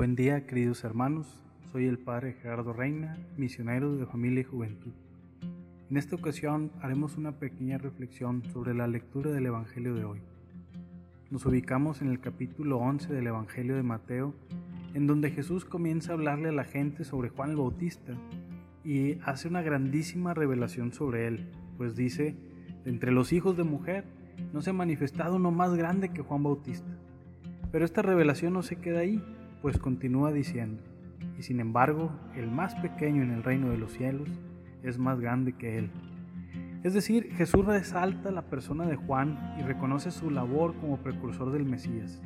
Buen día, queridos hermanos. Soy el Padre Gerardo Reina, misionero de familia y juventud. En esta ocasión haremos una pequeña reflexión sobre la lectura del Evangelio de hoy. Nos ubicamos en el capítulo 11 del Evangelio de Mateo, en donde Jesús comienza a hablarle a la gente sobre Juan el Bautista y hace una grandísima revelación sobre él, pues dice, entre los hijos de mujer no se ha manifestado uno más grande que Juan Bautista. Pero esta revelación no se queda ahí, pues continúa diciendo, y sin embargo el más pequeño en el reino de los cielos es más grande que él. Es decir, Jesús resalta la persona de Juan y reconoce su labor como precursor del Mesías.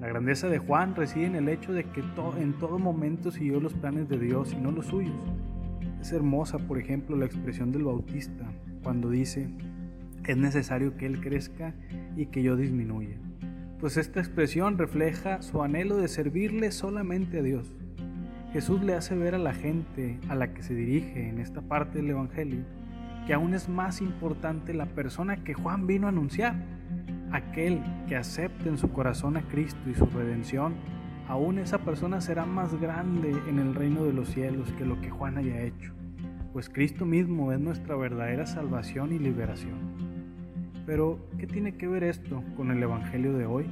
La grandeza de Juan reside en el hecho de que en todo momento siguió los planes de Dios y no los suyos. Es hermosa, por ejemplo, la expresión del Bautista, cuando dice, es necesario que Él crezca y que yo disminuya pues esta expresión refleja su anhelo de servirle solamente a Dios. Jesús le hace ver a la gente a la que se dirige en esta parte del Evangelio que aún es más importante la persona que Juan vino a anunciar. Aquel que acepte en su corazón a Cristo y su redención, aún esa persona será más grande en el reino de los cielos que lo que Juan haya hecho, pues Cristo mismo es nuestra verdadera salvación y liberación. Pero, ¿qué tiene que ver esto con el Evangelio de hoy?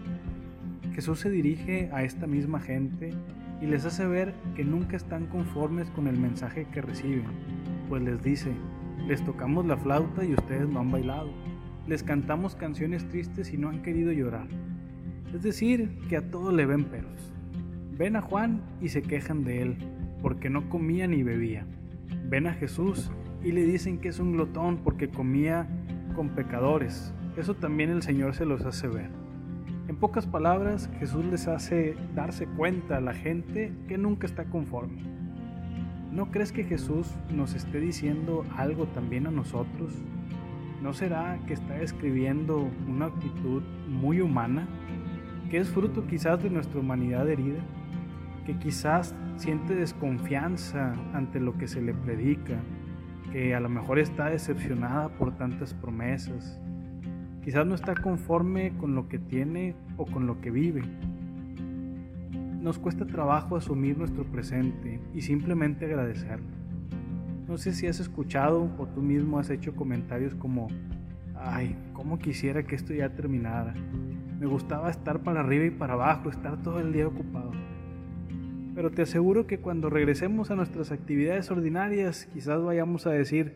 Jesús se dirige a esta misma gente y les hace ver que nunca están conformes con el mensaje que reciben, pues les dice, les tocamos la flauta y ustedes no han bailado, les cantamos canciones tristes y no han querido llorar. Es decir, que a todo le ven peros. Ven a Juan y se quejan de él, porque no comía ni bebía. Ven a Jesús y le dicen que es un glotón porque comía con pecadores. Eso también el Señor se los hace ver. En pocas palabras, Jesús les hace darse cuenta a la gente que nunca está conforme. ¿No crees que Jesús nos esté diciendo algo también a nosotros? ¿No será que está escribiendo una actitud muy humana, que es fruto quizás de nuestra humanidad herida, que quizás siente desconfianza ante lo que se le predica, que a lo mejor está decepcionada por tantas promesas. Quizás no está conforme con lo que tiene o con lo que vive. Nos cuesta trabajo asumir nuestro presente y simplemente agradecerlo. No sé si has escuchado o tú mismo has hecho comentarios como, ay, cómo quisiera que esto ya terminara. Me gustaba estar para arriba y para abajo, estar todo el día ocupado. Pero te aseguro que cuando regresemos a nuestras actividades ordinarias, quizás vayamos a decir,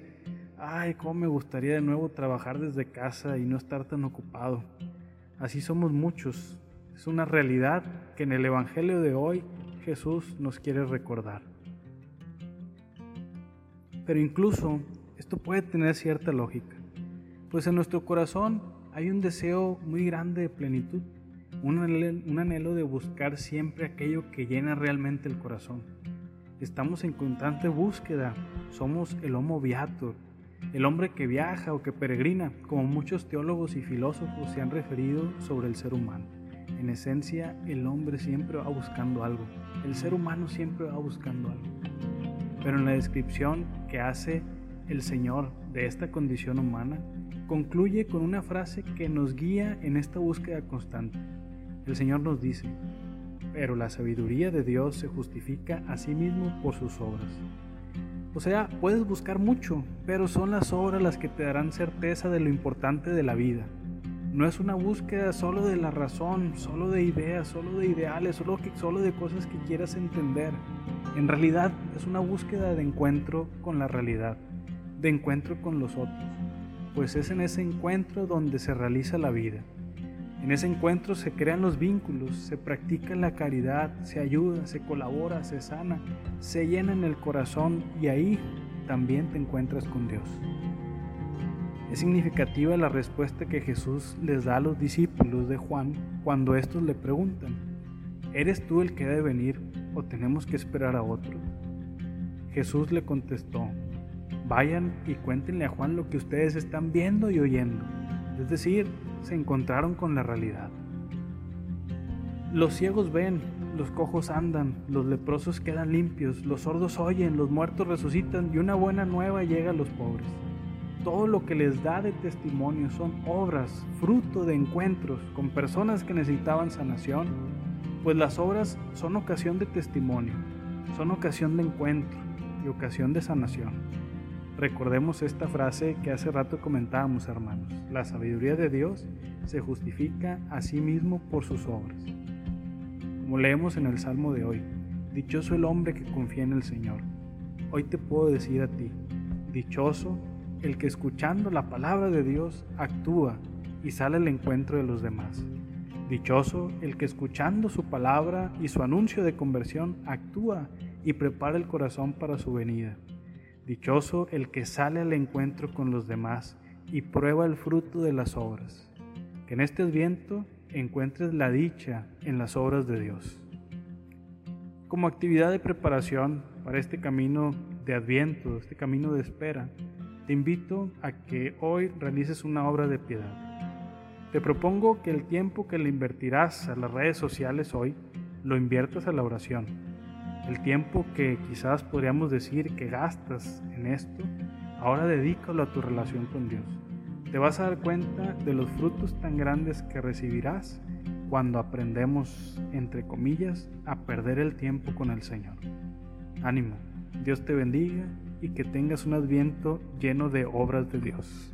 ay, cómo me gustaría de nuevo trabajar desde casa y no estar tan ocupado. Así somos muchos. Es una realidad que en el Evangelio de hoy Jesús nos quiere recordar. Pero incluso esto puede tener cierta lógica, pues en nuestro corazón hay un deseo muy grande de plenitud un anhelo, de buscar siempre aquello que llena realmente el corazón. Estamos en constante búsqueda, somos el homo viator, el hombre que viaja o que peregrina, como muchos teólogos y filósofos se han referido sobre el ser humano. En esencia, el hombre siempre va buscando algo, el ser humano siempre va buscando algo. Pero en la descripción que hace el Señor de esta condición humana, concluye con una frase que nos guía en esta búsqueda constante. El Señor nos dice, pero la sabiduría de Dios se justifica a sí mismo por sus obras. O sea, puedes buscar mucho, pero son las obras las que te darán certeza de lo importante de la vida. No es una búsqueda solo de la razón, solo de ideas, solo de ideales, solo, de cosas que quieras entender. En realidad es una búsqueda de encuentro con la realidad, de encuentro con los otros, pues es en ese encuentro donde se realiza la vida. En ese encuentro se crean los vínculos, se practica la caridad, se ayuda, se colabora, se sana, se llena en el corazón y ahí también te encuentras con Dios. Es significativa la respuesta que Jesús les da a los discípulos de Juan cuando estos le preguntan, ¿eres tú el que debe venir o tenemos que esperar a otro? Jesús le contestó, vayan y cuéntenle a Juan lo que ustedes están viendo y oyendo es decir, se encontraron con la realidad. Los ciegos ven, los cojos andan, los leprosos quedan limpios, los sordos oyen, los muertos resucitan y una buena nueva llega a los pobres. Todo lo que les da de testimonio son obras, fruto de encuentros con personas que necesitaban sanación, pues las obras son ocasión de testimonio, son ocasión de encuentro y ocasión de sanación. Recordemos esta frase que hace rato comentábamos, hermanos. La sabiduría de Dios se justifica a sí mismo por sus obras. Como leemos en el Salmo de hoy, dichoso el hombre que confía en el Señor. Hoy te puedo decir a ti, dichoso el que escuchando la palabra de Dios actúa y sale al encuentro de los demás. Dichoso el que escuchando su palabra y su anuncio de conversión actúa y prepara el corazón para su venida. Dichoso el que sale al encuentro con los demás y prueba el fruto de las obras. Que en este viento encuentres la dicha en las obras de Dios. Como actividad de preparación para este camino de adviento, este camino de espera, te invito a que hoy realices una obra de piedad. Te propongo que el tiempo que le invertirás a las redes sociales hoy lo inviertas a la oración. El tiempo que quizás podríamos decir que gastas en esto, ahora dedícalo a tu relación con Dios. Te vas a dar cuenta de los frutos tan grandes que recibirás cuando aprendemos, entre comillas, a perder el tiempo con el Señor. Ánimo, Dios te bendiga y que tengas un adviento lleno de obras de Dios.